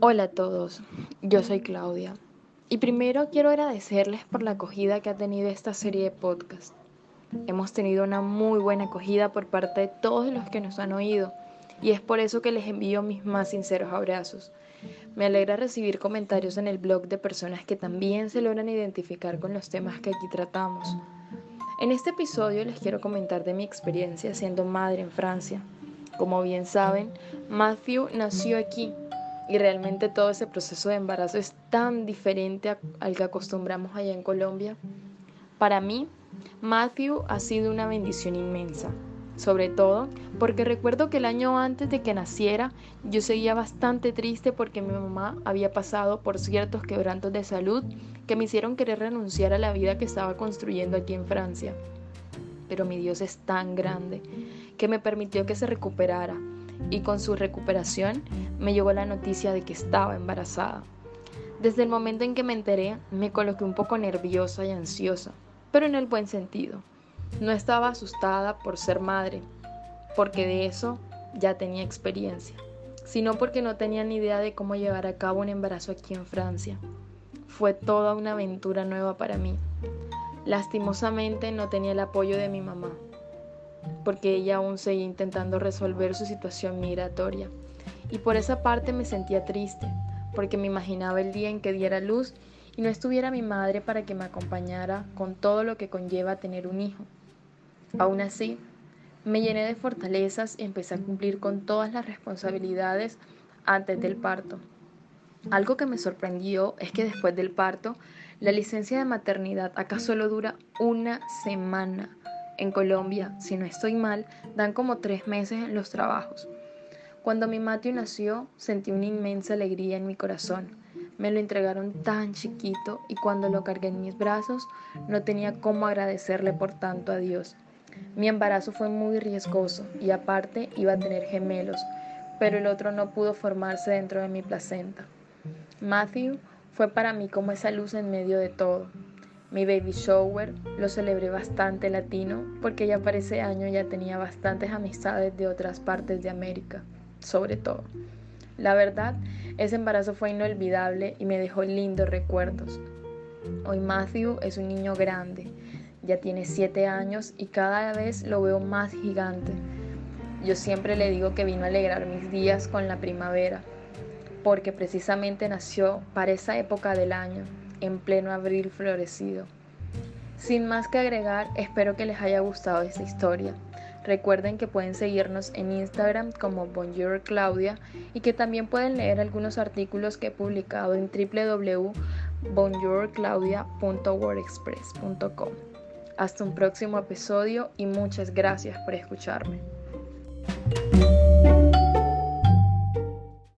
Hola a todos, yo soy Claudia y primero quiero agradecerles por la acogida que ha tenido esta serie de podcast. Hemos tenido una muy buena acogida por parte de todos los que nos han oído y es por eso que les envío mis más sinceros abrazos. Me alegra recibir comentarios en el blog de personas que también se logran identificar con los temas que aquí tratamos. En este episodio les quiero comentar de mi experiencia siendo madre en Francia. Como bien saben, Matthew nació aquí y realmente todo ese proceso de embarazo es tan diferente al que acostumbramos allá en Colombia. Para mí, Matthew ha sido una bendición inmensa, sobre todo porque recuerdo que el año antes de que naciera yo seguía bastante triste porque mi mamá había pasado por ciertos quebrantos de salud que me hicieron querer renunciar a la vida que estaba construyendo aquí en Francia. Pero mi Dios es tan grande que me permitió que se recuperara y con su recuperación me llegó la noticia de que estaba embarazada. Desde el momento en que me enteré me coloqué un poco nerviosa y ansiosa, pero en el buen sentido. No estaba asustada por ser madre, porque de eso ya tenía experiencia, sino porque no tenía ni idea de cómo llevar a cabo un embarazo aquí en Francia. Fue toda una aventura nueva para mí. Lastimosamente no tenía el apoyo de mi mamá, porque ella aún seguía intentando resolver su situación migratoria. Y por esa parte me sentía triste, porque me imaginaba el día en que diera luz y no estuviera mi madre para que me acompañara con todo lo que conlleva tener un hijo. Aún así, me llené de fortalezas y empecé a cumplir con todas las responsabilidades antes del parto. Algo que me sorprendió es que después del parto, la licencia de maternidad acá solo dura una semana. En Colombia, si no estoy mal, dan como tres meses los trabajos. Cuando mi Matthew nació, sentí una inmensa alegría en mi corazón. Me lo entregaron tan chiquito y cuando lo cargué en mis brazos, no tenía cómo agradecerle por tanto a Dios. Mi embarazo fue muy riesgoso y aparte iba a tener gemelos, pero el otro no pudo formarse dentro de mi placenta. Matthew fue para mí como esa luz en medio de todo. Mi baby shower lo celebré bastante latino porque ya para ese año ya tenía bastantes amistades de otras partes de América, sobre todo. La verdad, ese embarazo fue inolvidable y me dejó lindos recuerdos. Hoy Matthew es un niño grande, ya tiene siete años y cada vez lo veo más gigante. Yo siempre le digo que vino a alegrar mis días con la primavera, porque precisamente nació para esa época del año, en pleno abril florecido. Sin más que agregar, espero que les haya gustado esta historia. Recuerden que pueden seguirnos en Instagram como Bonjour Claudia y que también pueden leer algunos artículos que he publicado en www.bonjourclaudia.wordexpress.com. Hasta un próximo episodio y muchas gracias por escucharme.